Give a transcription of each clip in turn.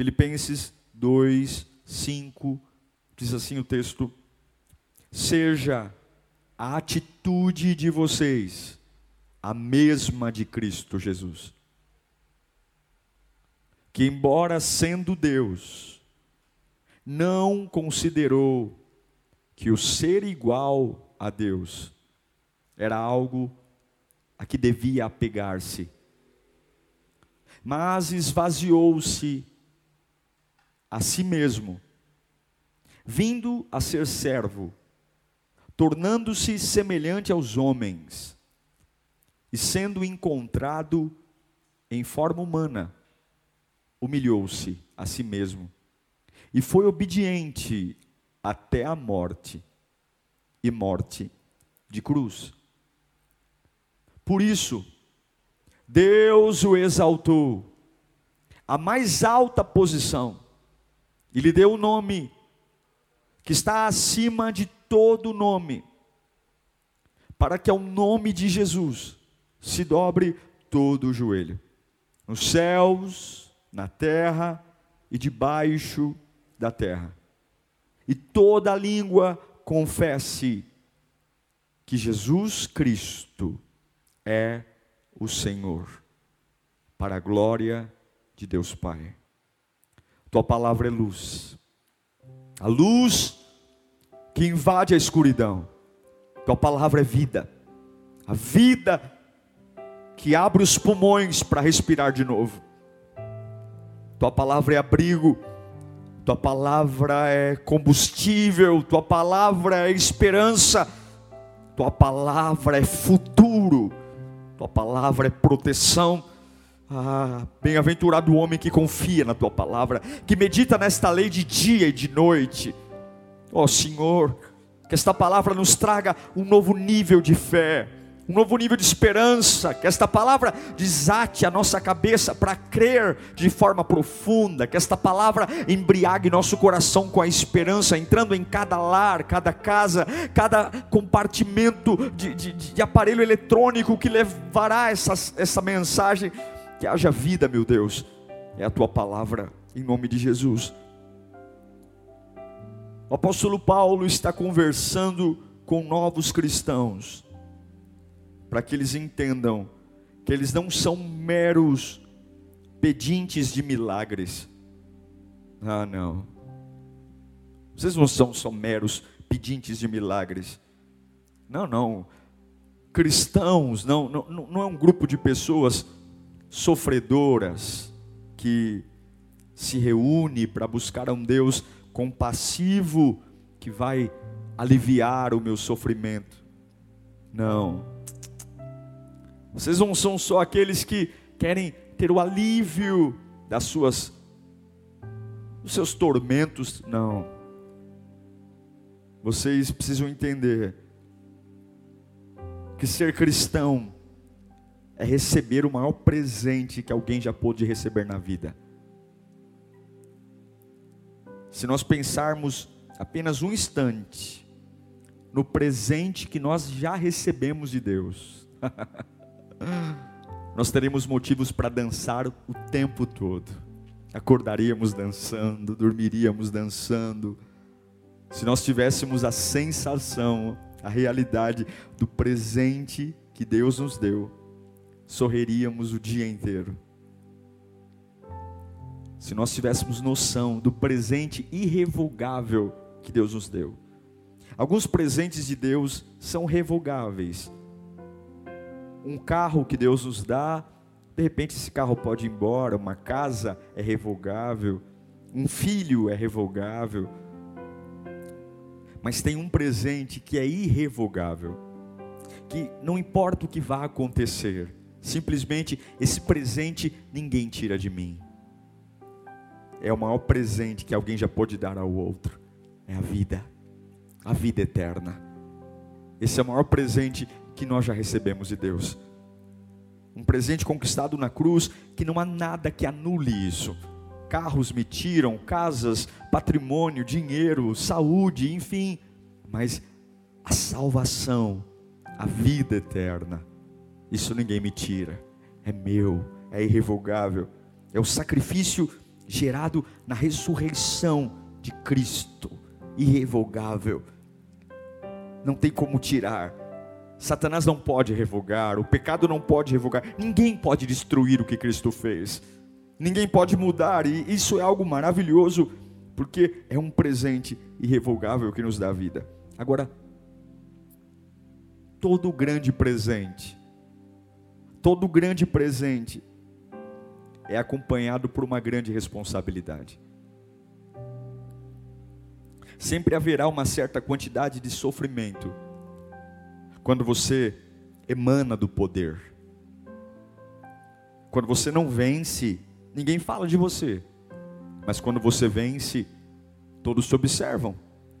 Filipenses 2, 5, diz assim o texto: Seja a atitude de vocês a mesma de Cristo Jesus, que, embora sendo Deus, não considerou que o ser igual a Deus era algo a que devia apegar-se, mas esvaziou-se a si mesmo, vindo a ser servo, tornando-se semelhante aos homens, e sendo encontrado em forma humana, humilhou-se a si mesmo, e foi obediente até a morte e morte de cruz. Por isso, Deus o exaltou a mais alta posição e lhe deu o nome que está acima de todo nome, para que ao nome de Jesus se dobre todo o joelho, nos céus, na terra e debaixo da terra, e toda língua confesse que Jesus Cristo é o Senhor, para a glória de Deus Pai. Tua palavra é luz. A luz que invade a escuridão. Tua palavra é vida. A vida que abre os pulmões para respirar de novo. Tua palavra é abrigo. Tua palavra é combustível. Tua palavra é esperança. Tua palavra é futuro. Tua palavra é proteção. Ah, bem-aventurado o homem que confia na tua palavra, que medita nesta lei de dia e de noite. Ó oh, Senhor, que esta palavra nos traga um novo nível de fé, um novo nível de esperança, que esta palavra desate a nossa cabeça para crer de forma profunda, que esta palavra embriague nosso coração com a esperança, entrando em cada lar, cada casa, cada compartimento de, de, de aparelho eletrônico que levará essa, essa mensagem que haja vida, meu Deus, é a tua palavra, em nome de Jesus. O apóstolo Paulo está conversando com novos cristãos, para que eles entendam que eles não são meros pedintes de milagres. Ah, não. Vocês não são só meros pedintes de milagres. Não, não. Cristãos não, não, não é um grupo de pessoas sofredoras que se reúne para buscar um Deus compassivo que vai aliviar o meu sofrimento. Não. Vocês não são só aqueles que querem ter o alívio das suas dos seus tormentos, não. Vocês precisam entender que ser cristão é receber o maior presente que alguém já pôde receber na vida. Se nós pensarmos apenas um instante no presente que nós já recebemos de Deus, nós teremos motivos para dançar o tempo todo. Acordaríamos dançando, dormiríamos dançando. Se nós tivéssemos a sensação, a realidade do presente que Deus nos deu, sorriríamos o dia inteiro. Se nós tivéssemos noção do presente irrevogável que Deus nos deu. Alguns presentes de Deus são revogáveis. Um carro que Deus nos dá, de repente esse carro pode ir embora, uma casa é revogável, um filho é revogável. Mas tem um presente que é irrevogável, que não importa o que vá acontecer, Simplesmente esse presente ninguém tira de mim. é o maior presente que alguém já pode dar ao outro. É a vida, a vida eterna. Esse é o maior presente que nós já recebemos de Deus. Um presente conquistado na cruz que não há nada que anule isso. Carros me tiram, casas, patrimônio, dinheiro, saúde, enfim, mas a salvação, a vida eterna, isso ninguém me tira. É meu, é irrevogável. É o sacrifício gerado na ressurreição de Cristo, irrevogável. Não tem como tirar. Satanás não pode revogar, o pecado não pode revogar, ninguém pode destruir o que Cristo fez, ninguém pode mudar, e isso é algo maravilhoso, porque é um presente irrevogável que nos dá vida. Agora, todo grande presente, todo grande presente é acompanhado por uma grande responsabilidade. Sempre haverá uma certa quantidade de sofrimento quando você emana do poder. Quando você não vence, ninguém fala de você. Mas quando você vence, todos te observam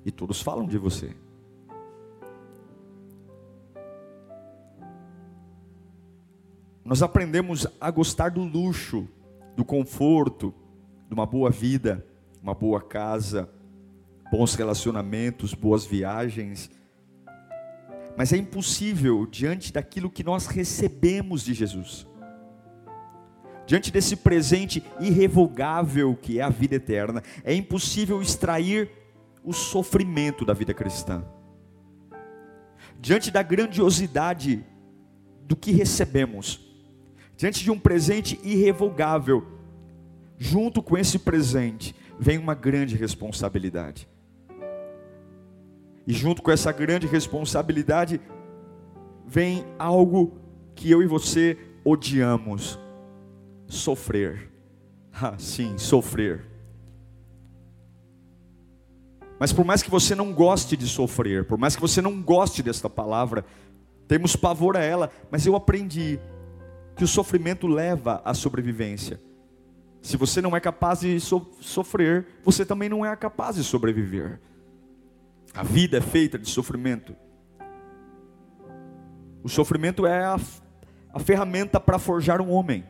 e todos falam de você. Nós aprendemos a gostar do luxo do conforto, de uma boa vida, uma boa casa, bons relacionamentos, boas viagens. Mas é impossível diante daquilo que nós recebemos de Jesus. Diante desse presente irrevogável que é a vida eterna, é impossível extrair o sofrimento da vida cristã. Diante da grandiosidade do que recebemos, diante de um presente irrevogável, junto com esse presente vem uma grande responsabilidade. E junto com essa grande responsabilidade vem algo que eu e você odiamos: sofrer. Ah, sim, sofrer. Mas por mais que você não goste de sofrer, por mais que você não goste desta palavra, temos pavor a ela, mas eu aprendi que o sofrimento leva à sobrevivência. Se você não é capaz de so sofrer, você também não é capaz de sobreviver. A vida é feita de sofrimento. O sofrimento é a, a ferramenta para forjar um homem.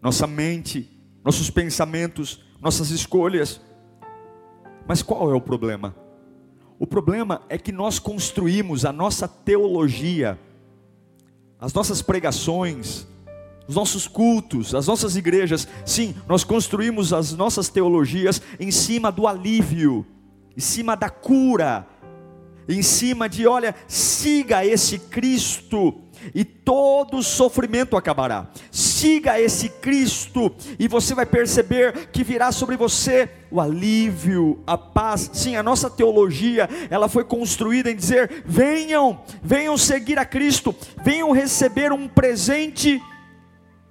Nossa mente, nossos pensamentos, nossas escolhas. Mas qual é o problema? O problema é que nós construímos a nossa teologia as nossas pregações, os nossos cultos, as nossas igrejas, sim, nós construímos as nossas teologias em cima do alívio, em cima da cura, em cima de, olha, siga esse Cristo e todo sofrimento acabará. Siga esse Cristo e você vai perceber que virá sobre você o alívio, a paz. Sim, a nossa teologia, ela foi construída em dizer: venham, venham seguir a Cristo, venham receber um presente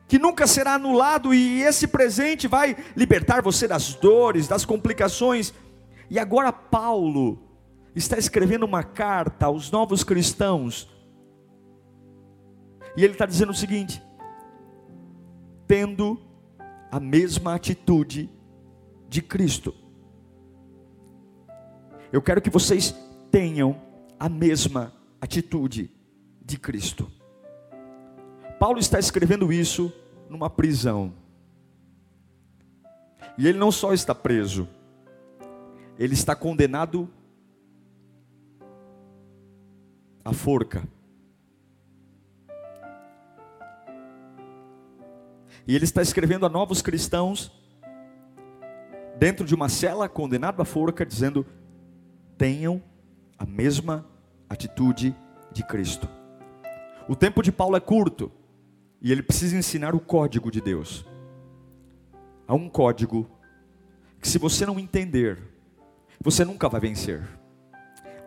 que nunca será anulado e esse presente vai libertar você das dores, das complicações. E agora Paulo está escrevendo uma carta aos novos cristãos e ele está dizendo o seguinte: tendo a mesma atitude de Cristo. Eu quero que vocês tenham a mesma atitude de Cristo. Paulo está escrevendo isso numa prisão. E ele não só está preso, ele está condenado à forca. E ele está escrevendo a novos cristãos, dentro de uma cela, condenado à forca, dizendo: tenham a mesma atitude de Cristo. O tempo de Paulo é curto, e ele precisa ensinar o código de Deus. Há um código que, se você não entender, você nunca vai vencer.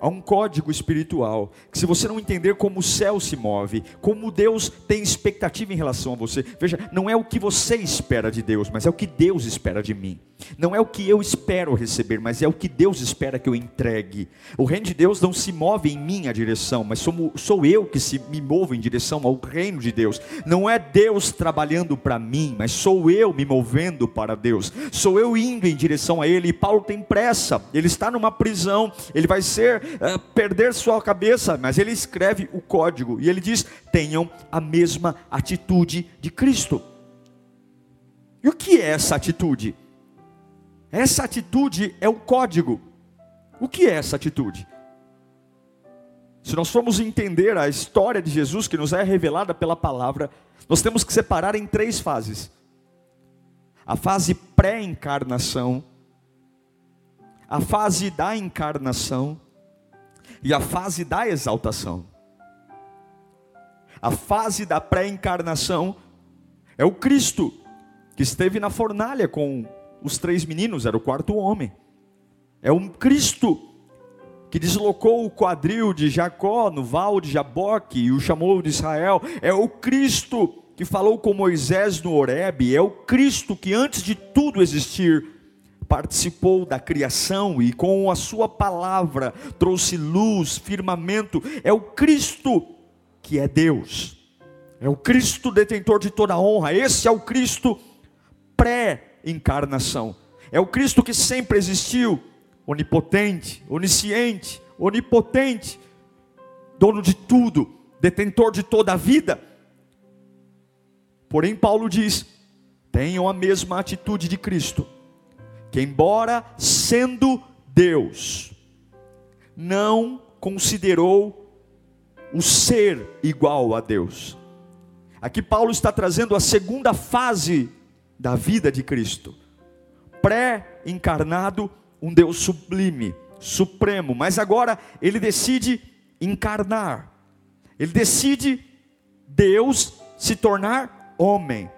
Há um código espiritual que, se você não entender como o céu se move, como Deus tem expectativa em relação a você, veja, não é o que você espera de Deus, mas é o que Deus espera de mim. Não é o que eu espero receber, mas é o que Deus espera que eu entregue. O reino de Deus não se move em minha direção, mas sou, sou eu que se, me movo em direção ao reino de Deus. Não é Deus trabalhando para mim, mas sou eu me movendo para Deus. Sou eu indo em direção a Ele. E Paulo tem pressa, ele está numa prisão, ele vai ser uh, perder sua cabeça, mas ele escreve o código e ele diz: tenham a mesma atitude de Cristo. E o que é essa atitude? Essa atitude é o código. O que é essa atitude? Se nós formos entender a história de Jesus que nos é revelada pela palavra, nós temos que separar em três fases: a fase pré-encarnação, a fase da encarnação e a fase da exaltação. A fase da pré-encarnação é o Cristo que esteve na fornalha com os três meninos, era o quarto homem. É um Cristo que deslocou o quadril de Jacó no val de Jaboque e o chamou de Israel. É o Cristo que falou com Moisés no Horebe. É o Cristo que antes de tudo existir participou da criação e com a sua palavra trouxe luz, firmamento. É o Cristo que é Deus. É o Cristo detentor de toda honra. Esse é o Cristo pré-encarnação. É o Cristo que sempre existiu, onipotente, onisciente, onipotente, dono de tudo, detentor de toda a vida. Porém, Paulo diz: tenham a mesma atitude de Cristo que, embora sendo Deus, não considerou o ser igual a Deus. Aqui Paulo está trazendo a segunda fase da vida de Cristo. Pré-encarnado, um Deus sublime, supremo, mas agora ele decide encarnar. Ele decide Deus se tornar homem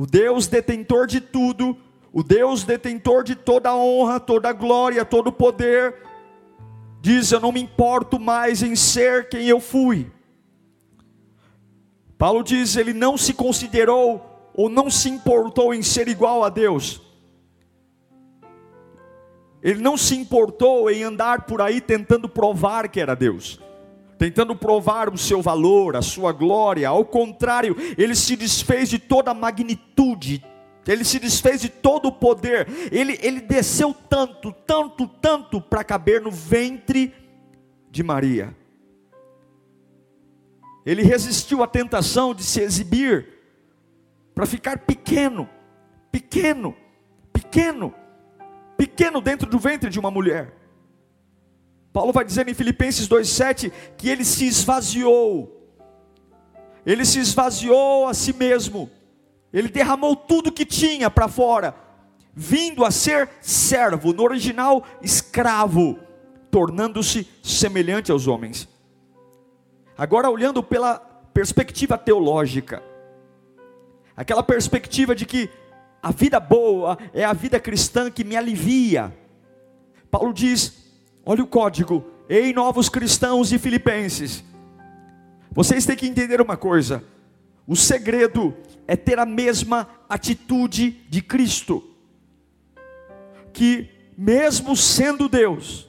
o Deus detentor de tudo, o Deus detentor de toda a honra, toda a glória, todo o poder, diz: Eu não me importo mais em ser quem eu fui. Paulo diz: Ele não se considerou ou não se importou em ser igual a Deus. Ele não se importou em andar por aí tentando provar que era Deus tentando provar o seu valor, a sua glória. Ao contrário, ele se desfez de toda a magnitude, ele se desfez de todo o poder. Ele, ele desceu tanto, tanto, tanto para caber no ventre de Maria. Ele resistiu à tentação de se exibir para ficar pequeno, pequeno, pequeno, pequeno dentro do ventre de uma mulher. Paulo vai dizer em Filipenses 2,7 que ele se esvaziou, ele se esvaziou a si mesmo, ele derramou tudo que tinha para fora, vindo a ser servo, no original escravo, tornando-se semelhante aos homens. Agora, olhando pela perspectiva teológica, aquela perspectiva de que a vida boa é a vida cristã que me alivia. Paulo diz: Olha o código. Ei, novos cristãos e filipenses. Vocês têm que entender uma coisa. O segredo é ter a mesma atitude de Cristo. Que, mesmo sendo Deus,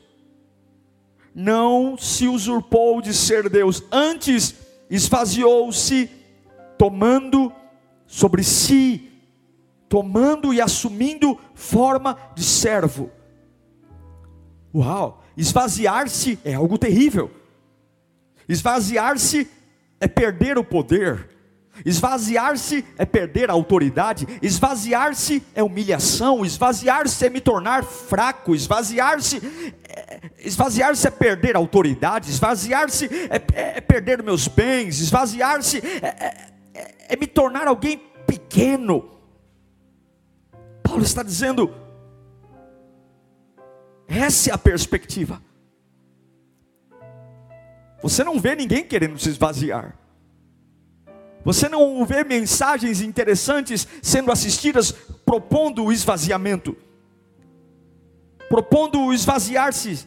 não se usurpou de ser Deus, antes esvaziou-se, tomando sobre si, tomando e assumindo forma de servo. Uau! Esvaziar-se é algo terrível. Esvaziar-se é perder o poder. Esvaziar-se é perder a autoridade, esvaziar-se é humilhação, esvaziar-se é me tornar fraco, esvaziar-se é, esvaziar-se é perder a autoridade, esvaziar-se é, é, é perder meus bens, esvaziar-se é, é, é, é me tornar alguém pequeno. Paulo está dizendo: essa é a perspectiva. Você não vê ninguém querendo se esvaziar. Você não vê mensagens interessantes sendo assistidas propondo o esvaziamento. propondo esvaziar-se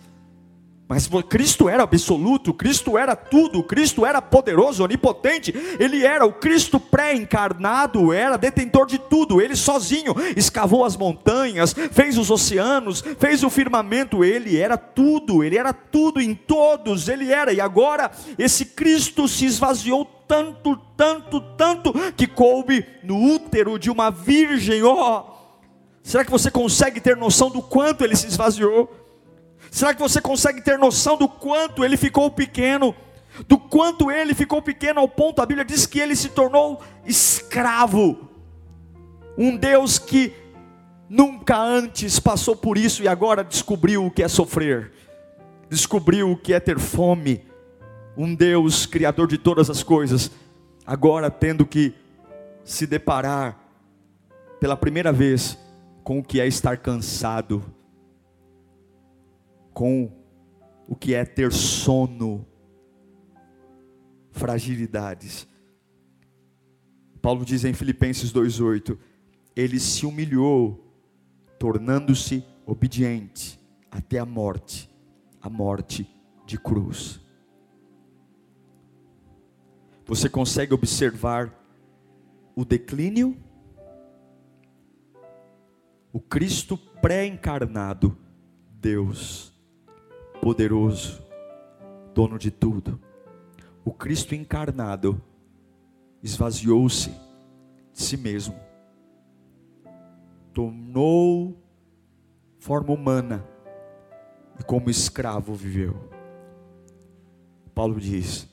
mas Cristo era absoluto, Cristo era tudo, Cristo era poderoso, onipotente, Ele era o Cristo pré-encarnado, era detentor de tudo, Ele sozinho escavou as montanhas, fez os oceanos, fez o firmamento, Ele era tudo, Ele era tudo em todos, Ele era, e agora esse Cristo se esvaziou tanto, tanto, tanto, que coube no útero de uma virgem, ó. Oh, será que você consegue ter noção do quanto Ele se esvaziou? Será que você consegue ter noção do quanto ele ficou pequeno? Do quanto ele ficou pequeno ao ponto, a Bíblia diz que ele se tornou escravo. Um Deus que nunca antes passou por isso e agora descobriu o que é sofrer, descobriu o que é ter fome. Um Deus criador de todas as coisas, agora tendo que se deparar pela primeira vez com o que é estar cansado com o que é ter sono, fragilidades. Paulo diz em Filipenses 2:8, ele se humilhou, tornando-se obediente até a morte, a morte de cruz. Você consegue observar o declínio? O Cristo pré-encarnado, Deus, poderoso, dono de tudo. O Cristo encarnado esvaziou-se de si mesmo, tornou forma humana e como escravo viveu. Paulo diz: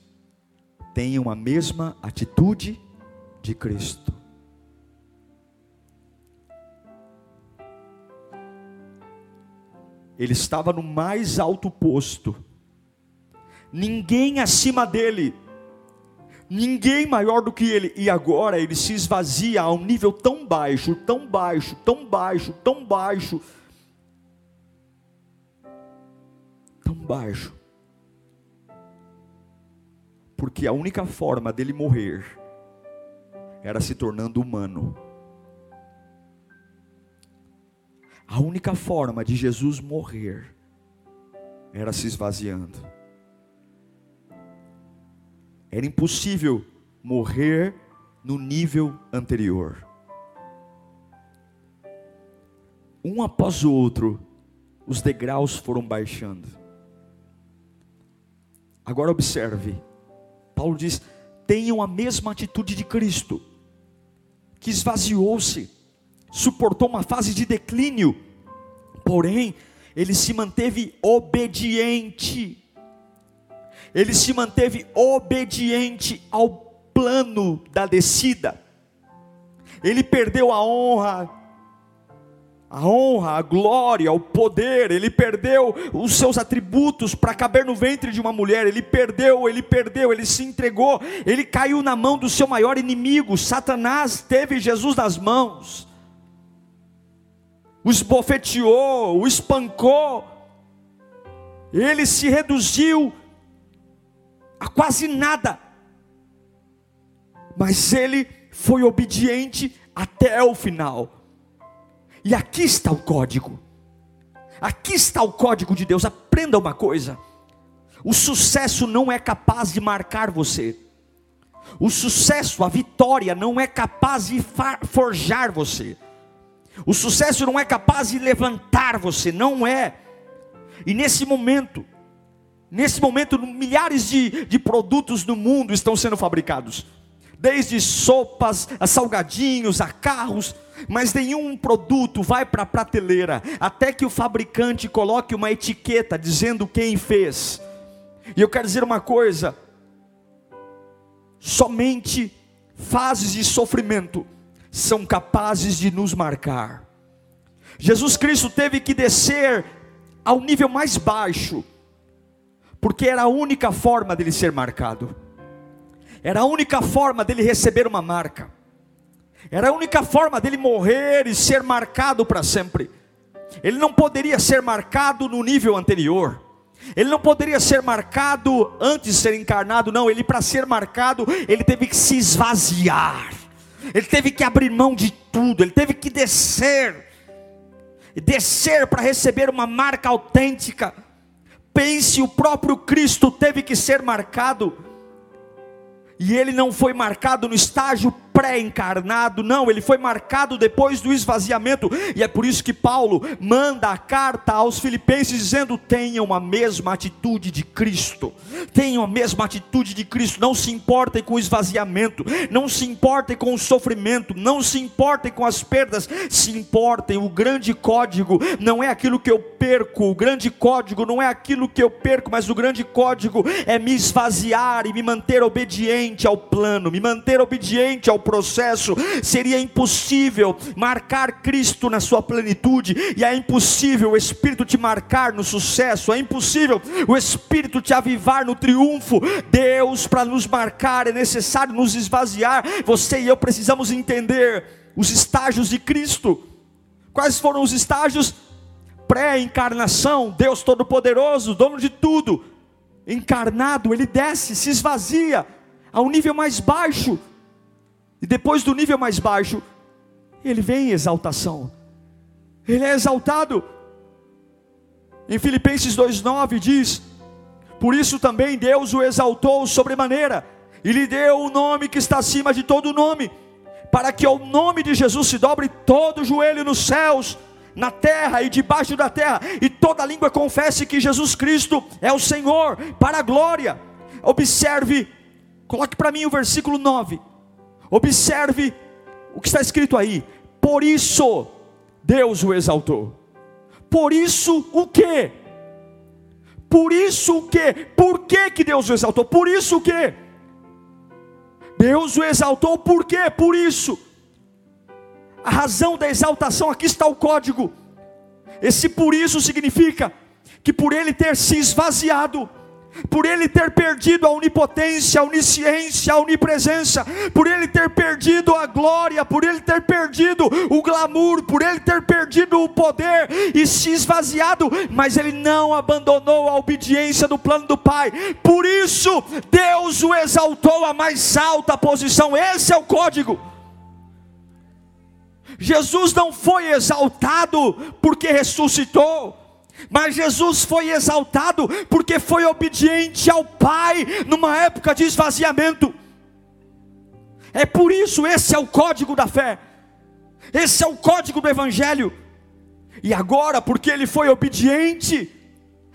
tenham a mesma atitude de Cristo. Ele estava no mais alto posto, ninguém acima dele, ninguém maior do que ele, e agora ele se esvazia a um nível tão baixo, tão baixo, tão baixo, tão baixo, tão baixo, porque a única forma dele morrer era se tornando humano. A única forma de Jesus morrer era se esvaziando. Era impossível morrer no nível anterior. Um após o outro, os degraus foram baixando. Agora observe, Paulo diz: tenham a mesma atitude de Cristo, que esvaziou-se suportou uma fase de declínio, porém, ele se manteve obediente. Ele se manteve obediente ao plano da descida. Ele perdeu a honra, a honra, a glória, o poder, ele perdeu os seus atributos para caber no ventre de uma mulher, ele perdeu, ele perdeu, ele se entregou, ele caiu na mão do seu maior inimigo, Satanás. Teve Jesus nas mãos o esbofeteou, o espancou, ele se reduziu a quase nada, mas ele foi obediente até o final. E aqui está o código. Aqui está o código de Deus. Aprenda uma coisa: o sucesso não é capaz de marcar você. O sucesso, a vitória, não é capaz de forjar você. O sucesso não é capaz de levantar você, não é. E nesse momento, nesse momento, milhares de, de produtos no mundo estão sendo fabricados, desde sopas, a salgadinhos, a carros, mas nenhum produto vai para a prateleira até que o fabricante coloque uma etiqueta dizendo quem fez. E eu quero dizer uma coisa: somente fases de sofrimento são capazes de nos marcar. Jesus Cristo teve que descer ao nível mais baixo, porque era a única forma dele ser marcado, era a única forma dele receber uma marca, era a única forma dele morrer e ser marcado para sempre. Ele não poderia ser marcado no nível anterior. Ele não poderia ser marcado antes de ser encarnado, não. Ele, para ser marcado, ele teve que se esvaziar ele teve que abrir mão de tudo, ele teve que descer. descer para receber uma marca autêntica. Pense, o próprio Cristo teve que ser marcado. E ele não foi marcado no estágio pré-encarnado, não, ele foi marcado depois do esvaziamento, e é por isso que Paulo manda a carta aos Filipenses dizendo: tenham a mesma atitude de Cristo, tenham a mesma atitude de Cristo, não se importem com o esvaziamento, não se importem com o sofrimento, não se importem com as perdas, se importem. O grande código não é aquilo que eu perco, o grande código não é aquilo que eu perco, mas o grande código é me esvaziar e me manter obediente ao plano, me manter obediente ao processo, seria impossível marcar Cristo na sua plenitude, e é impossível o Espírito te marcar no sucesso, é impossível o Espírito te avivar no triunfo. Deus, para nos marcar, é necessário nos esvaziar. Você e eu precisamos entender os estágios de Cristo. Quais foram os estágios? Pré-encarnação, Deus Todo-Poderoso, dono de tudo, encarnado, ele desce, se esvazia a um nível mais baixo, e depois do nível mais baixo, ele vem em exaltação. Ele é exaltado. Em Filipenses 2:9 diz: Por isso também Deus o exaltou sobremaneira e lhe deu o nome que está acima de todo nome, para que ao nome de Jesus se dobre todo joelho nos céus, na terra e debaixo da terra, e toda língua confesse que Jesus Cristo é o Senhor, para a glória. Observe, coloque para mim o versículo 9. Observe o que está escrito aí. Por isso Deus o exaltou. Por isso o quê? Por isso o quê? Por que, que Deus o exaltou? Por isso o quê? Deus o exaltou por quê? Por isso. A razão da exaltação, aqui está o código. Esse por isso significa que por ele ter se esvaziado, por ele ter perdido a onipotência, a onisciência, a onipresença, por ele ter perdido a glória, por ele ter perdido o glamour, por ele ter perdido o poder e se esvaziado, mas ele não abandonou a obediência do plano do Pai. Por isso, Deus o exaltou à mais alta posição. Esse é o código. Jesus não foi exaltado porque ressuscitou. Mas Jesus foi exaltado porque foi obediente ao Pai numa época de esvaziamento. É por isso, esse é o código da fé, esse é o código do Evangelho. E agora, porque ele foi obediente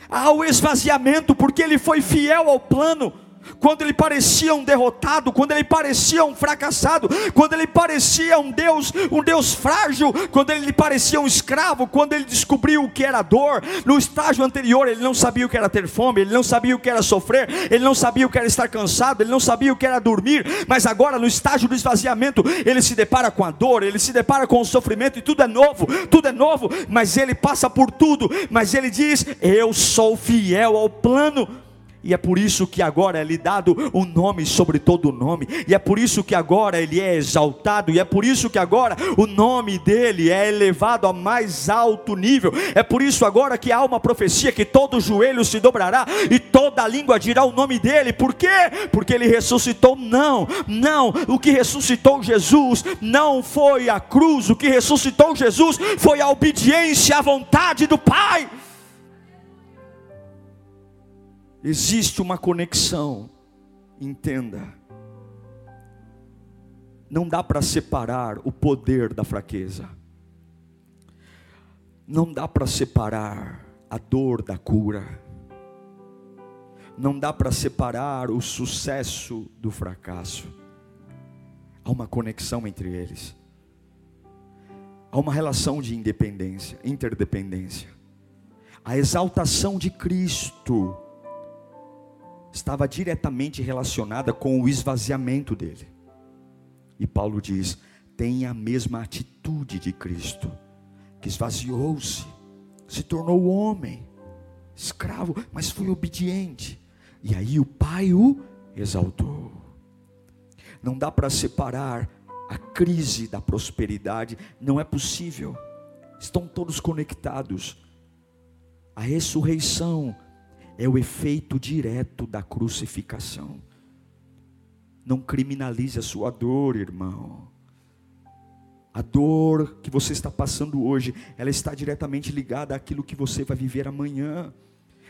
ao esvaziamento, porque ele foi fiel ao plano, quando ele parecia um derrotado, quando ele parecia um fracassado, quando ele parecia um Deus, um Deus frágil, quando ele parecia um escravo, quando ele descobriu o que era dor, no estágio anterior ele não sabia o que era ter fome, ele não sabia o que era sofrer, ele não sabia o que era estar cansado, ele não sabia o que era dormir, mas agora no estágio do esvaziamento, ele se depara com a dor, ele se depara com o sofrimento e tudo é novo, tudo é novo, mas ele passa por tudo, mas ele diz: "Eu sou fiel ao plano e é por isso que agora é lhe dado um nome sobre todo nome, e é por isso que agora ele é exaltado, e é por isso que agora o nome dele é elevado a mais alto nível. É por isso agora que há uma profecia que todo joelho se dobrará e toda língua dirá o nome dele. Por quê? Porque ele ressuscitou? Não, não. O que ressuscitou Jesus não foi a cruz, o que ressuscitou Jesus foi a obediência à vontade do Pai. Existe uma conexão, entenda. Não dá para separar o poder da fraqueza. Não dá para separar a dor da cura. Não dá para separar o sucesso do fracasso. Há uma conexão entre eles. Há uma relação de independência, interdependência. A exaltação de Cristo estava diretamente relacionada com o esvaziamento dele. E Paulo diz: tenha a mesma atitude de Cristo, que esvaziou-se, se tornou homem, escravo, mas foi obediente. E aí o Pai o exaltou. Não dá para separar a crise da prosperidade, não é possível. Estão todos conectados. A ressurreição é o efeito direto da crucificação. Não criminalize a sua dor, irmão. A dor que você está passando hoje, ela está diretamente ligada àquilo que você vai viver amanhã.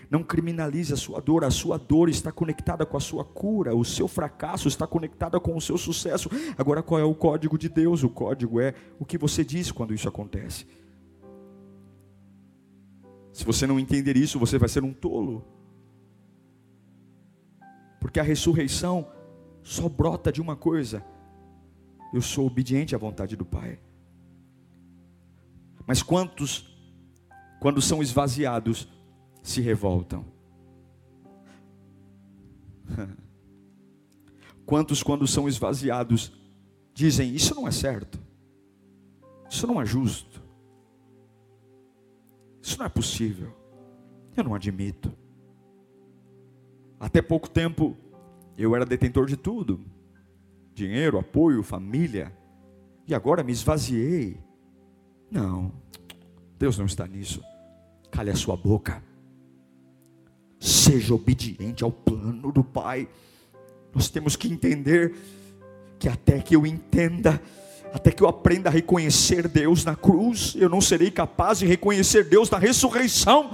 Não criminalize a sua dor, a sua dor está conectada com a sua cura, o seu fracasso está conectado com o seu sucesso. Agora, qual é o código de Deus? O código é o que você diz quando isso acontece. Se você não entender isso, você vai ser um tolo. Porque a ressurreição só brota de uma coisa: eu sou obediente à vontade do Pai. Mas quantos, quando são esvaziados, se revoltam. Quantos, quando são esvaziados, dizem: Isso não é certo, isso não é justo, isso não é possível, eu não admito. Até pouco tempo, eu era detentor de tudo: dinheiro, apoio, família, e agora me esvaziei. Não, Deus não está nisso. Cale a sua boca. Seja obediente ao plano do Pai. Nós temos que entender que até que eu entenda até que eu aprenda a reconhecer Deus na cruz, eu não serei capaz de reconhecer Deus na ressurreição.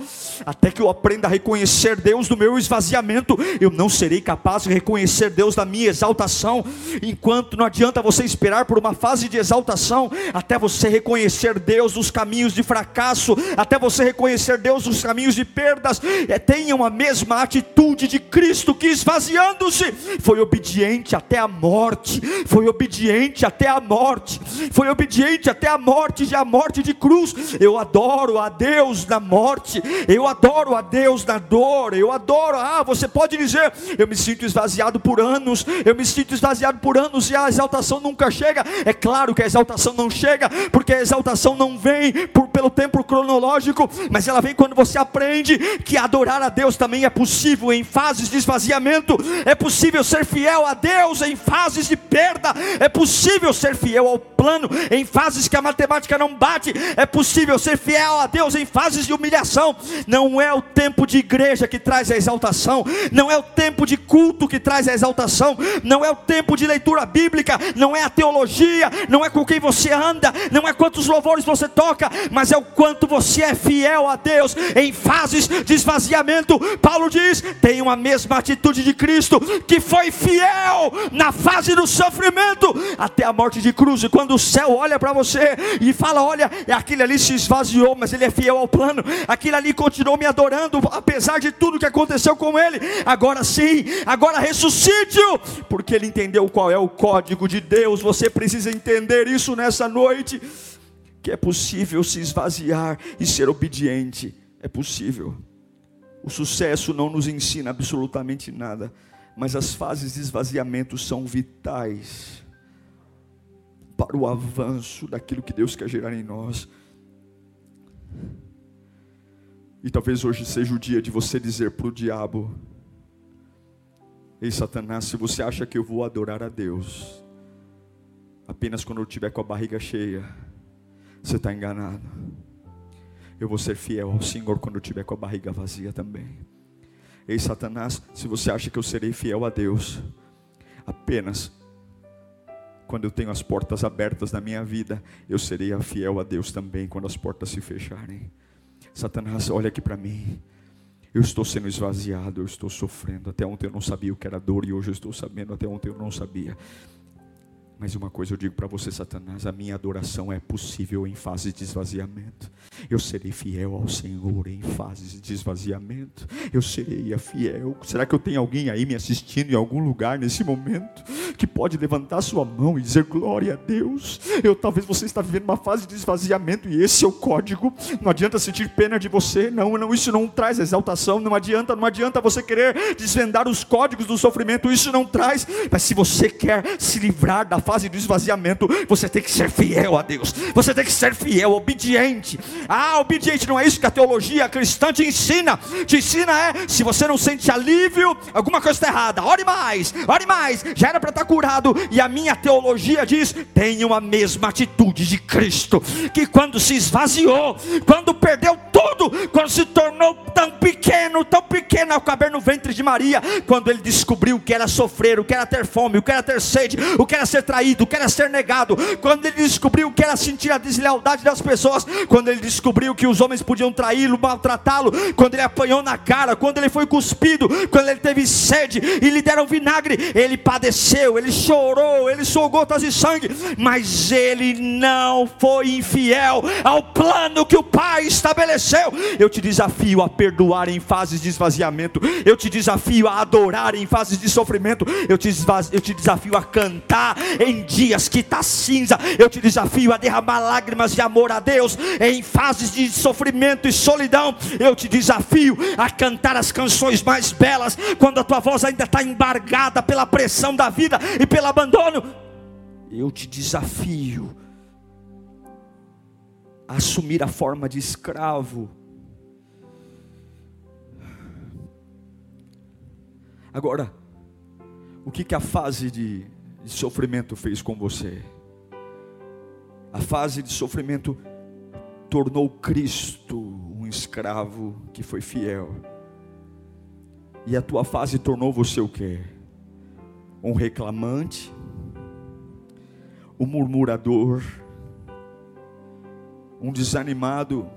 Até que eu aprenda a reconhecer Deus no meu esvaziamento, eu não serei capaz de reconhecer Deus na minha exaltação. Enquanto não adianta você esperar por uma fase de exaltação, até você reconhecer Deus nos caminhos de fracasso, até você reconhecer Deus nos caminhos de perdas, é, tenham a mesma atitude de Cristo que esvaziando-se, foi obediente até a morte, foi obediente até a morte morte, foi obediente até a morte e a morte de cruz. Eu adoro a Deus na morte, eu adoro a Deus na dor, eu adoro. Ah, você pode dizer, eu me sinto esvaziado por anos, eu me sinto esvaziado por anos e a exaltação nunca chega. É claro que a exaltação não chega, porque a exaltação não vem por, pelo tempo cronológico, mas ela vem quando você aprende que adorar a Deus também é possível em fases de esvaziamento, é possível ser fiel a Deus em fases de perda, é possível ser fiel ao your plano em fases que a matemática não bate. É possível ser fiel a Deus em fases de humilhação. Não é o tempo de igreja que traz a exaltação, não é o tempo de culto que traz a exaltação, não é o tempo de leitura bíblica, não é a teologia, não é com quem você anda, não é quantos louvores você toca, mas é o quanto você é fiel a Deus em fases de esvaziamento. Paulo diz: tenham a mesma atitude de Cristo, que foi fiel na fase do sofrimento até a morte de cruz. E quando o céu olha para você e fala: Olha, aquele ali se esvaziou, mas ele é fiel ao plano, aquele ali continuou me adorando, apesar de tudo que aconteceu com ele. Agora sim, agora ressuscite-o, porque ele entendeu qual é o código de Deus. Você precisa entender isso nessa noite. Que é possível se esvaziar e ser obediente. É possível. O sucesso não nos ensina absolutamente nada, mas as fases de esvaziamento são vitais para o avanço daquilo que Deus quer gerar em nós. E talvez hoje seja o dia de você dizer para o diabo: Ei, Satanás, se você acha que eu vou adorar a Deus apenas quando eu estiver com a barriga cheia, você está enganado. Eu vou ser fiel ao Senhor quando eu estiver com a barriga vazia também. Ei, Satanás, se você acha que eu serei fiel a Deus apenas quando eu tenho as portas abertas na minha vida, eu serei fiel a Deus também quando as portas se fecharem. Satanás, olha aqui para mim. Eu estou sendo esvaziado, eu estou sofrendo. Até ontem eu não sabia o que era dor e hoje eu estou sabendo. Até ontem eu não sabia. Mas uma coisa eu digo para você, Satanás: a minha adoração é possível em fase de esvaziamento. Eu serei fiel ao Senhor em fases de esvaziamento. Eu serei fiel. Será que eu tenho alguém aí me assistindo em algum lugar nesse momento que pode levantar sua mão e dizer glória a Deus? Eu talvez você está vivendo uma fase de esvaziamento e esse é o código. Não adianta sentir pena de você, não, não, isso não traz exaltação. Não adianta, não adianta você querer desvendar os códigos do sofrimento. Isso não traz. Mas se você quer se livrar da fase do esvaziamento, você tem que ser fiel a Deus. Você tem que ser fiel, obediente Ah, obediente, não é isso que a teologia cristã te ensina. Te ensina é, se você não sente alívio, alguma coisa está errada. Ore mais, ore mais. Já era para estar curado. E a minha teologia diz: tenha a mesma atitude de Cristo, que quando se esvaziou, quando perdeu tudo, quando se tornou tão pequeno, tão pequeno ao caber no ventre de Maria, quando ele descobriu o que era sofrer, o que era ter fome, o que era ter sede, o que era ser traído, o que era ser negado, quando ele descobriu o que era sentir a deslealdade das pessoas, quando ele descobriu que os homens podiam traí-lo, maltratá-lo, quando ele apanhou na cara, quando ele foi cuspido, quando ele teve sede e lhe deram vinagre, ele padeceu, ele chorou, ele sou gotas de sangue, mas ele não foi infiel ao plano que o Pai estabeleceu. Eu te desafio a perdoar em fases de esvaziamento, eu te desafio a adorar em fases de sofrimento, eu te, eu te desafio a cantar em dias que está cinza, eu te desafio a derramar lágrimas de amor a Deus em fases de sofrimento e solidão, eu te desafio a cantar as canções mais belas quando a tua voz ainda está embargada pela pressão da vida e pelo abandono. Eu te desafio a assumir a forma de escravo. Agora, o que, que a fase de, de sofrimento fez com você? A fase de sofrimento tornou Cristo um escravo que foi fiel. E a tua fase tornou você o quê? Um reclamante, um murmurador, um desanimado,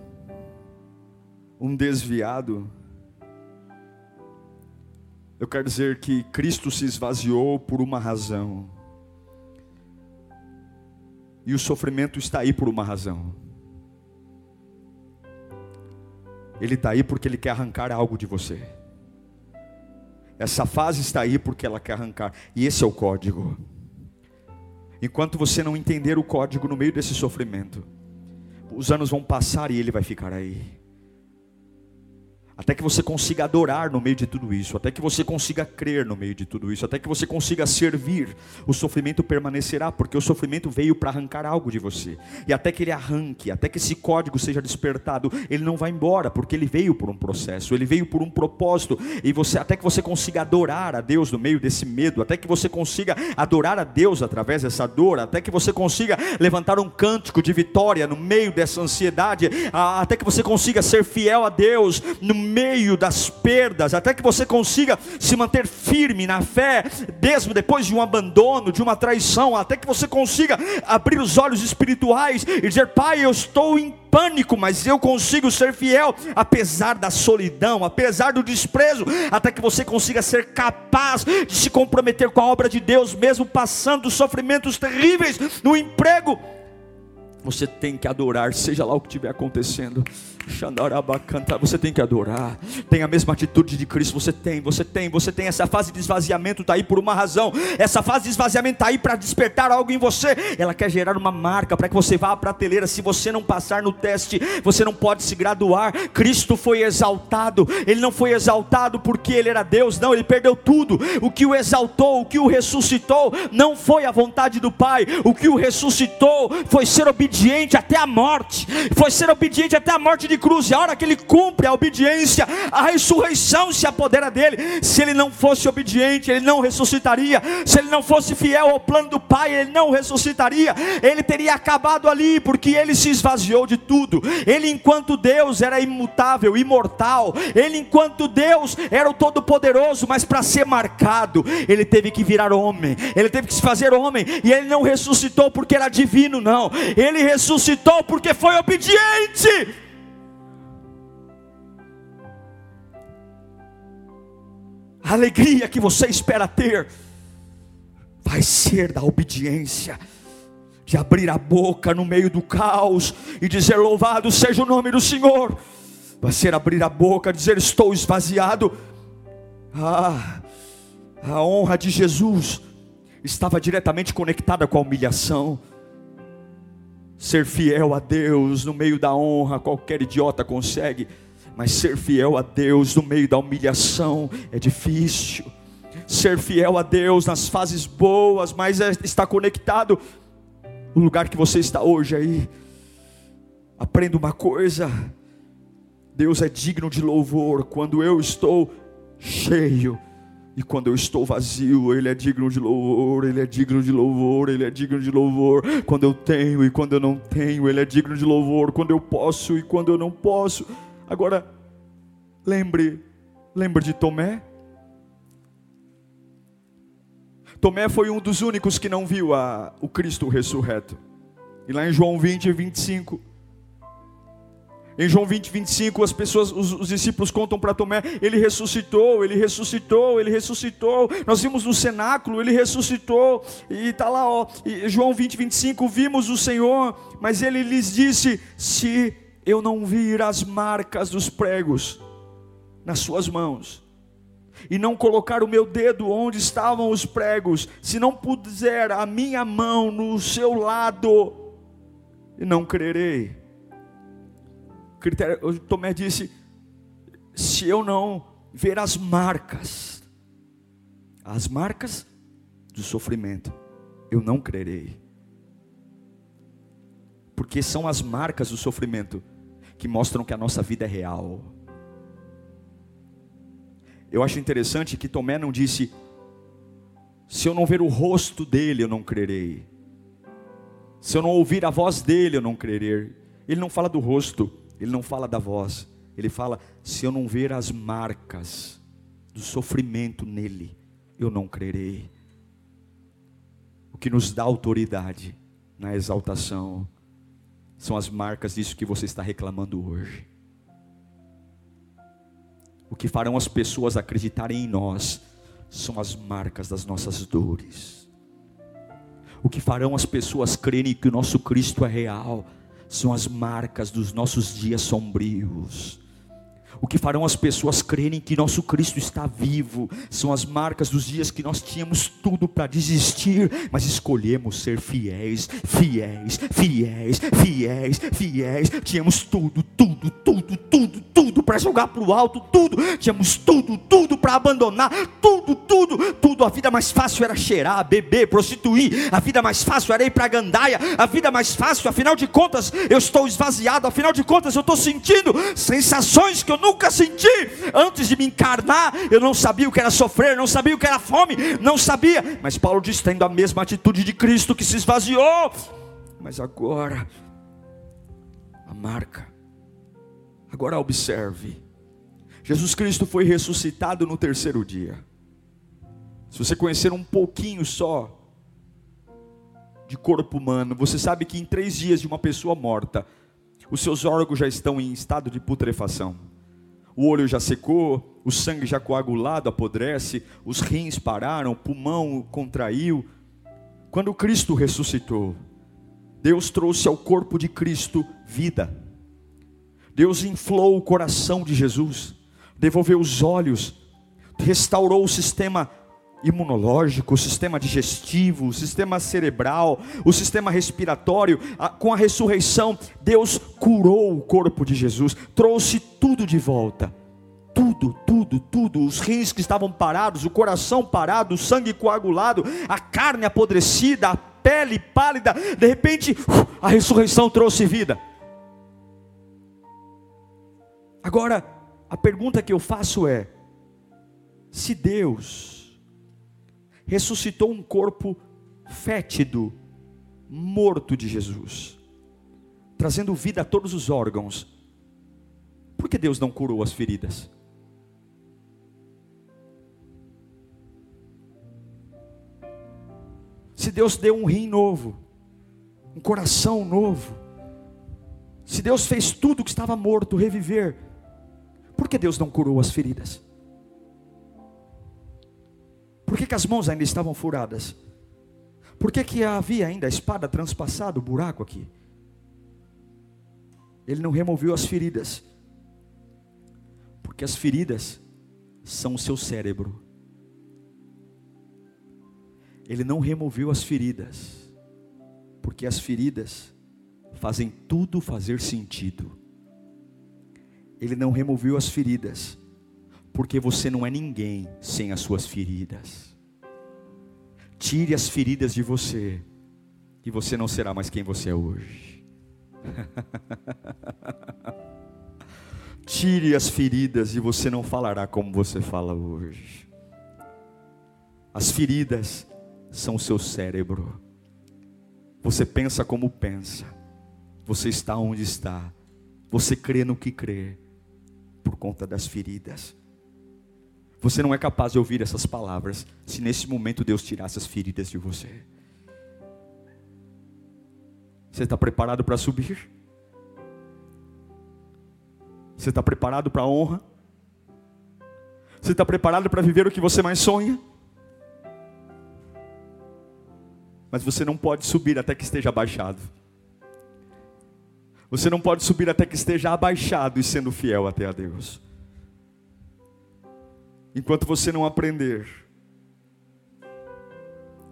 um desviado. Eu quero dizer que Cristo se esvaziou por uma razão. E o sofrimento está aí por uma razão. Ele está aí porque ele quer arrancar algo de você. Essa fase está aí porque ela quer arrancar. E esse é o código. Enquanto você não entender o código no meio desse sofrimento, os anos vão passar e ele vai ficar aí até que você consiga adorar no meio de tudo isso, até que você consiga crer no meio de tudo isso, até que você consiga servir, o sofrimento permanecerá, porque o sofrimento veio para arrancar algo de você, e até que ele arranque, até que esse código seja despertado, ele não vai embora, porque ele veio por um processo, ele veio por um propósito, e você, até que você consiga adorar a Deus no meio desse medo, até que você consiga adorar a Deus através dessa dor, até que você consiga levantar um cântico de vitória no meio dessa ansiedade, até que você consiga ser fiel a Deus no meio das perdas, até que você consiga se manter firme na fé, mesmo depois de um abandono, de uma traição, até que você consiga abrir os olhos espirituais e dizer: Pai, eu estou em pânico, mas eu consigo ser fiel, apesar da solidão, apesar do desprezo, até que você consiga ser capaz de se comprometer com a obra de Deus, mesmo passando sofrimentos terríveis no emprego. Você tem que adorar, seja lá o que estiver acontecendo. Você tem que adorar. Tem a mesma atitude de Cristo. Você tem, você tem, você tem. Essa fase de esvaziamento está aí por uma razão. Essa fase de esvaziamento está aí para despertar algo em você. Ela quer gerar uma marca para que você vá à prateleira. Se você não passar no teste, você não pode se graduar. Cristo foi exaltado. Ele não foi exaltado porque ele era Deus. Não, ele perdeu tudo. O que o exaltou, o que o ressuscitou, não foi a vontade do Pai. O que o ressuscitou foi ser obediente até a morte. Foi ser obediente até a morte de de cruz, e a hora que ele cumpre a obediência, a ressurreição se apodera dele. Se ele não fosse obediente, ele não ressuscitaria. Se ele não fosse fiel ao plano do Pai, ele não ressuscitaria. Ele teria acabado ali, porque ele se esvaziou de tudo. Ele, enquanto Deus, era imutável, imortal. Ele, enquanto Deus, era o Todo-Poderoso, mas para ser marcado, ele teve que virar homem. Ele teve que se fazer homem. E ele não ressuscitou porque era divino, não. Ele ressuscitou porque foi obediente. a alegria que você espera ter vai ser da obediência, de abrir a boca no meio do caos e dizer: Louvado seja o nome do Senhor. Vai ser abrir a boca, dizer: Estou esvaziado. Ah, a honra de Jesus estava diretamente conectada com a humilhação. Ser fiel a Deus no meio da honra, qualquer idiota consegue mas ser fiel a Deus no meio da humilhação é difícil. Ser fiel a Deus nas fases boas, mas é, está conectado o lugar que você está hoje aí. Aprenda uma coisa: Deus é digno de louvor quando eu estou cheio. E quando eu estou vazio, Ele é digno de louvor, Ele é digno de louvor, Ele é digno de louvor. Quando eu tenho e quando eu não tenho, Ele é digno de louvor. Quando eu posso e quando eu não posso. Agora, lembre, lembre de Tomé. Tomé foi um dos únicos que não viu a, o Cristo ressurreto. E lá em João 20, 25. Em João 20, 25, as pessoas, os, os discípulos contam para Tomé, ele ressuscitou, ele ressuscitou, ele ressuscitou. Nós vimos no cenáculo, ele ressuscitou. E está lá, ó, João 20, 25, vimos o Senhor, mas ele lhes disse: se eu não vir as marcas dos pregos nas suas mãos, e não colocar o meu dedo onde estavam os pregos, se não puser a minha mão no seu lado, não crerei. Critério, Tomé disse: se eu não ver as marcas, as marcas do sofrimento, eu não crerei. Porque são as marcas do sofrimento que mostram que a nossa vida é real. Eu acho interessante que Tomé não disse: se eu não ver o rosto dele, eu não crerei. Se eu não ouvir a voz dele, eu não crerei. Ele não fala do rosto, ele não fala da voz, ele fala: se eu não ver as marcas do sofrimento nele, eu não crerei. O que nos dá autoridade na exaltação são as marcas disso que você está reclamando hoje. O que farão as pessoas acreditarem em nós são as marcas das nossas dores. O que farão as pessoas crerem que o nosso Cristo é real são as marcas dos nossos dias sombrios. O que farão as pessoas crerem que nosso Cristo está vivo são as marcas dos dias que nós tínhamos tudo para desistir, mas escolhemos ser fiéis, fiéis, fiéis, fiéis, fiéis. Tínhamos tudo, tudo, tudo, tudo, para jogar para o alto, tudo. Tínhamos tudo, tudo para abandonar, tudo, tudo, tudo. A vida mais fácil era cheirar, beber, prostituir. A vida mais fácil era ir para a gandaia. A vida mais fácil, afinal de contas, eu estou esvaziado. Afinal de contas, eu estou sentindo sensações que eu nunca senti. Antes de me encarnar, eu não sabia o que era sofrer, não sabia o que era fome, não sabia. Mas Paulo diz: tendo a mesma atitude de Cristo que se esvaziou. Mas agora, a marca. Agora observe. Jesus Cristo foi ressuscitado no terceiro dia. Se você conhecer um pouquinho só de corpo humano, você sabe que em três dias de uma pessoa morta, os seus órgãos já estão em estado de putrefação o olho já secou, o sangue já coagulado apodrece, os rins pararam, o pulmão contraiu. Quando Cristo ressuscitou, Deus trouxe ao corpo de Cristo vida. Deus inflou o coração de Jesus, devolveu os olhos, restaurou o sistema imunológico, o sistema digestivo, o sistema cerebral, o sistema respiratório. Com a ressurreição, Deus curou o corpo de Jesus, trouxe tudo de volta. Tudo, tudo, tudo, os rins que estavam parados, o coração parado, o sangue coagulado, a carne apodrecida, a pele pálida, de repente, a ressurreição trouxe vida. Agora, a pergunta que eu faço é: se Deus ressuscitou um corpo fétido, morto de Jesus, trazendo vida a todos os órgãos. Por que Deus não curou as feridas? Se Deus deu um rim novo, um coração novo, se Deus fez tudo que estava morto reviver, por que Deus não curou as feridas? Por que, que as mãos ainda estavam furadas? Por que, que havia ainda a espada transpassada, o buraco aqui? Ele não removeu as feridas, porque as feridas são o seu cérebro. Ele não removeu as feridas, porque as feridas fazem tudo fazer sentido. Ele não removeu as feridas, porque você não é ninguém sem as suas feridas. Tire as feridas de você, e você não será mais quem você é hoje. Tire as feridas e você não falará como você fala hoje. As feridas são o seu cérebro. Você pensa como pensa. Você está onde está. Você crê no que crê por conta das feridas. Você não é capaz de ouvir essas palavras se nesse momento Deus tirasse as feridas de você. Você está preparado para subir? Você está preparado para a honra? Você está preparado para viver o que você mais sonha? Mas você não pode subir até que esteja abaixado. Você não pode subir até que esteja abaixado e sendo fiel até a Deus. Enquanto você não aprender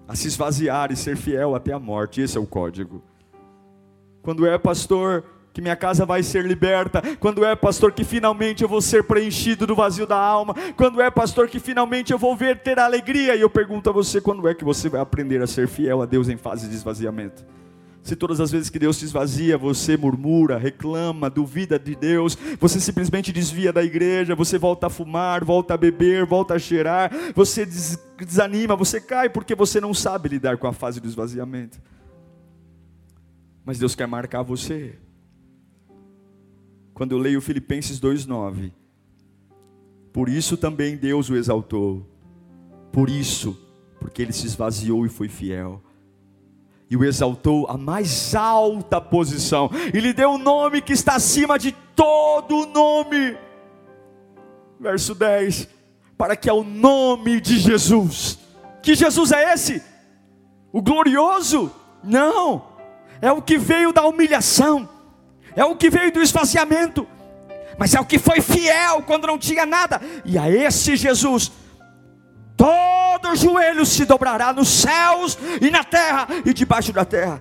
a se esvaziar e ser fiel até a morte, esse é o código. Quando é pastor, que minha casa vai ser liberta. Quando é, pastor, que finalmente eu vou ser preenchido do vazio da alma. Quando é, pastor, que finalmente eu vou ver ter alegria. E eu pergunto a você, quando é que você vai aprender a ser fiel a Deus em fase de esvaziamento? Se todas as vezes que Deus se esvazia, você murmura, reclama, duvida de Deus, você simplesmente desvia da igreja, você volta a fumar, volta a beber, volta a cheirar, você desanima, você cai porque você não sabe lidar com a fase do esvaziamento. Mas Deus quer marcar você quando eu leio Filipenses 2:9. Por isso também Deus o exaltou. Por isso, porque ele se esvaziou e foi fiel. E o exaltou à mais alta posição, e lhe deu um nome que está acima de todo nome. Verso 10: Para que ao nome de Jesus, que Jesus é esse? O glorioso? Não, é o que veio da humilhação, é o que veio do esvaziamento, mas é o que foi fiel quando não tinha nada, e a esse Jesus, todo joelho se dobrará nos céus e na terra e debaixo da terra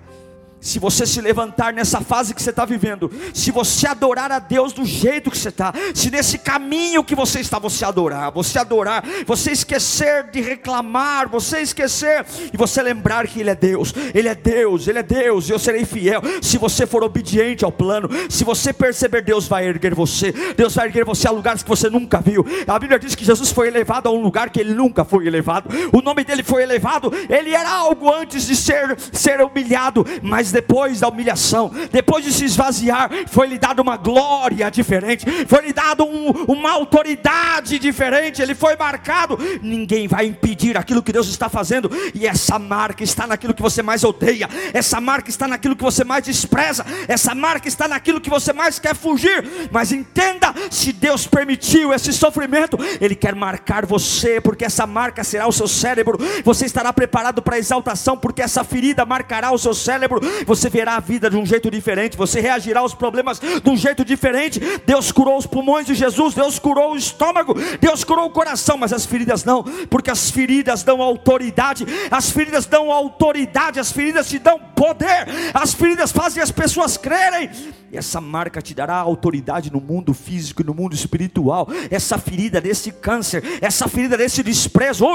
se você se levantar nessa fase que você está vivendo, se você adorar a Deus do jeito que você está, se nesse caminho que você está, você adorar, você adorar, você esquecer de reclamar, você esquecer e você lembrar que Ele é Deus, Ele é Deus, Ele é Deus, eu serei fiel. Se você for obediente ao plano, se você perceber, Deus vai erguer você, Deus vai erguer você a lugares que você nunca viu. A Bíblia diz que Jesus foi elevado a um lugar que ele nunca foi elevado, o nome dele foi elevado, ele era algo antes de ser, ser humilhado, mas depois da humilhação, depois de se esvaziar, foi lhe dado uma glória diferente, foi lhe dado um, uma autoridade diferente, ele foi marcado. Ninguém vai impedir aquilo que Deus está fazendo, e essa marca está naquilo que você mais odeia, essa marca está naquilo que você mais despreza, essa marca está naquilo que você mais quer fugir. Mas entenda: se Deus permitiu esse sofrimento, Ele quer marcar você, porque essa marca será o seu cérebro. Você estará preparado para a exaltação, porque essa ferida marcará o seu cérebro você verá a vida de um jeito diferente, você reagirá aos problemas de um jeito diferente. Deus curou os pulmões de Jesus, Deus curou o estômago, Deus curou o coração, mas as feridas não, porque as feridas dão autoridade, as feridas dão autoridade, as feridas te dão poder, as feridas fazem as pessoas crerem, e essa marca te dará autoridade no mundo físico e no mundo espiritual. Essa ferida desse câncer, essa ferida desse desprezo,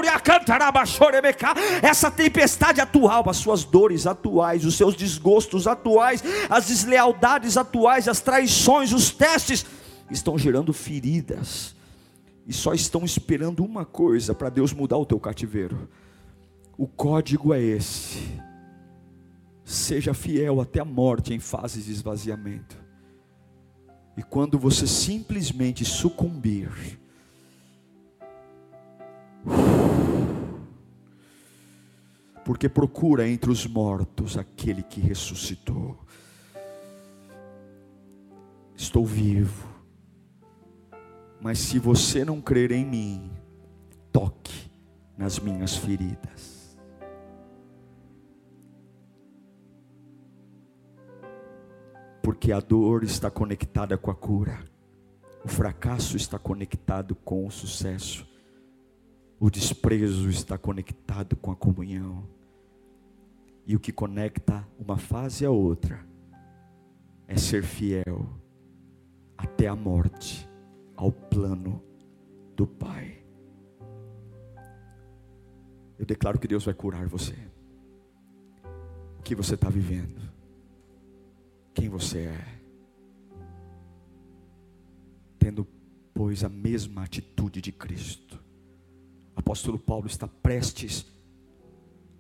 essa tempestade atual, as suas dores atuais, os seus desgostos atuais, as deslealdades atuais, as traições, os testes, estão gerando feridas, e só estão esperando uma coisa para Deus mudar o teu cativeiro. O código é esse: seja fiel até a morte em fases de esvaziamento. E quando você simplesmente sucumbir, porque procura entre os mortos aquele que ressuscitou. Estou vivo, mas se você não crer em mim, toque nas minhas feridas. Porque a dor está conectada com a cura, o fracasso está conectado com o sucesso, o desprezo está conectado com a comunhão. E o que conecta uma fase à outra é ser fiel até a morte ao plano do Pai. Eu declaro que Deus vai curar você. O que você está vivendo? quem você é. Tendo, pois, a mesma atitude de Cristo. O apóstolo Paulo está prestes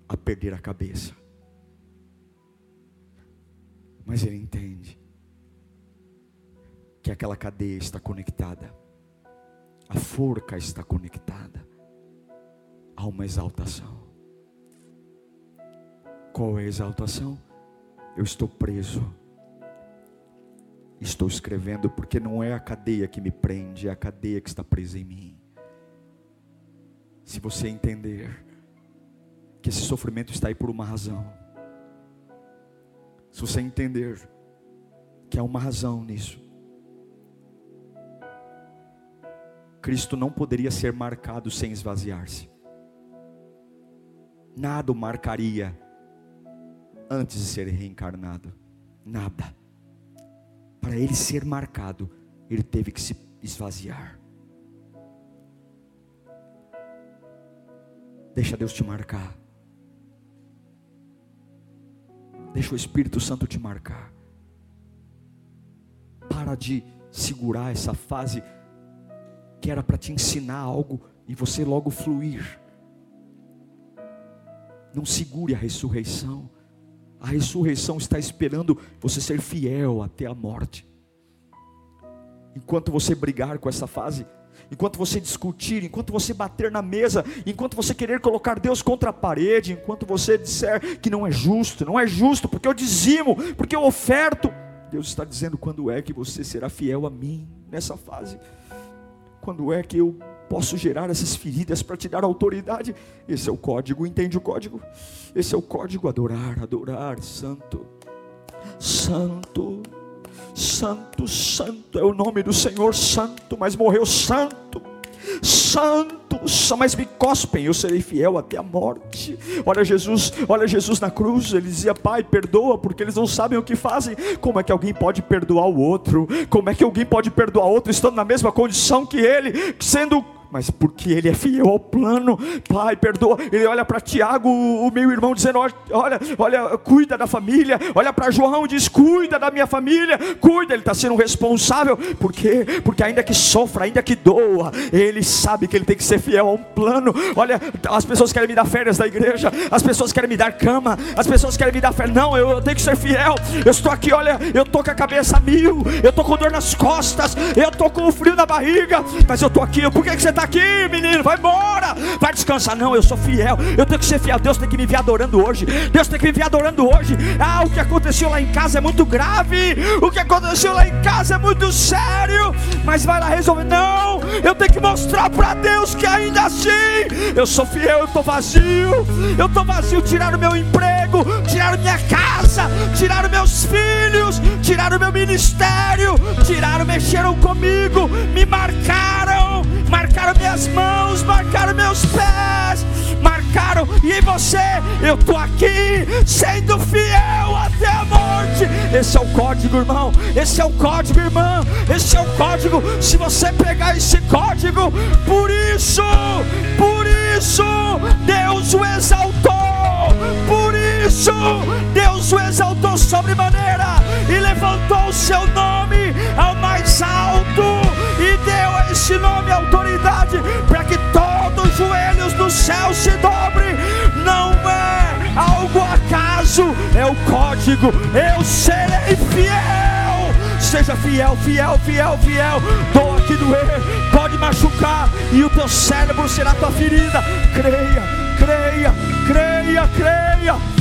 a perder a cabeça. Mas ele entende que aquela cadeia está conectada, a forca está conectada a uma exaltação. Qual é a exaltação? Eu estou preso. Estou escrevendo porque não é a cadeia que me prende, é a cadeia que está presa em mim. Se você entender que esse sofrimento está aí por uma razão, se você entender que há uma razão nisso, Cristo não poderia ser marcado sem esvaziar-se. Nada o marcaria antes de ser reencarnado. Nada. Para ele ser marcado, ele teve que se esvaziar. Deixa Deus te marcar. Deixa o Espírito Santo te marcar. Para de segurar essa fase que era para te ensinar algo e você logo fluir. Não segure a ressurreição. A ressurreição está esperando você ser fiel até a morte. Enquanto você brigar com essa fase, enquanto você discutir, enquanto você bater na mesa, enquanto você querer colocar Deus contra a parede, enquanto você disser que não é justo, não é justo, porque eu dizimo, porque eu oferto, Deus está dizendo quando é que você será fiel a mim nessa fase, quando é que eu posso gerar essas feridas para te dar autoridade. Esse é o código, entende o código? Esse é o código: adorar, adorar, santo, santo, santo, santo é o nome do Senhor, santo, mas morreu santo santos, mas me cospem, eu serei fiel até a morte. Olha Jesus, olha Jesus na cruz, ele dizia: Pai, perdoa, porque eles não sabem o que fazem. Como é que alguém pode perdoar o outro? Como é que alguém pode perdoar outro estando na mesma condição que ele, sendo mas porque ele é fiel ao plano, Pai, perdoa. Ele olha para Tiago, o meu irmão, dizendo: Olha, olha, cuida da família. Olha para João, diz: Cuida da minha família, cuida. Ele está sendo responsável, por quê? Porque ainda que sofra, ainda que doa, ele sabe que ele tem que ser fiel a um plano. Olha, as pessoas querem me dar férias da igreja, as pessoas querem me dar cama, as pessoas querem me dar férias. Não, eu, tenho que ser fiel. Eu estou aqui, olha, eu estou com a cabeça mil, eu estou com dor nas costas, eu estou com frio na barriga, mas eu estou aqui. Por que, que você está aqui, menino, vai embora, vai descansar. Não, eu sou fiel, eu tenho que ser fiel. Deus tem que me ver adorando hoje. Deus tem que me ver adorando hoje. Ah, o que aconteceu lá em casa é muito grave. O que aconteceu lá em casa é muito sério. Mas vai lá resolver. Não, eu tenho que mostrar para Deus que ainda assim eu sou fiel, eu estou vazio. Eu estou vazio. Tiraram meu emprego, tiraram minha casa, tiraram meus filhos, tiraram meu ministério, tiraram, mexeram comigo, me marcaram, marcaram minhas mãos, marcaram meus pés, marcaram, e você, eu estou aqui, sendo fiel até a morte. Esse é o código, irmão. Esse é o código, irmã. Esse é o código. Se você pegar esse código, por isso, por isso, Deus o exaltou. Por isso, Deus o exaltou sobremaneira e levantou o seu nome ao mais alto e deu a esse nome autoridade para que todos os joelhos do céu se dobrem. Não é algo acaso, é o código. Eu serei fiel. Seja fiel, fiel, fiel, fiel. Doa que doer, pode machucar e o teu cérebro será tua ferida. Creia, creia, creia, creia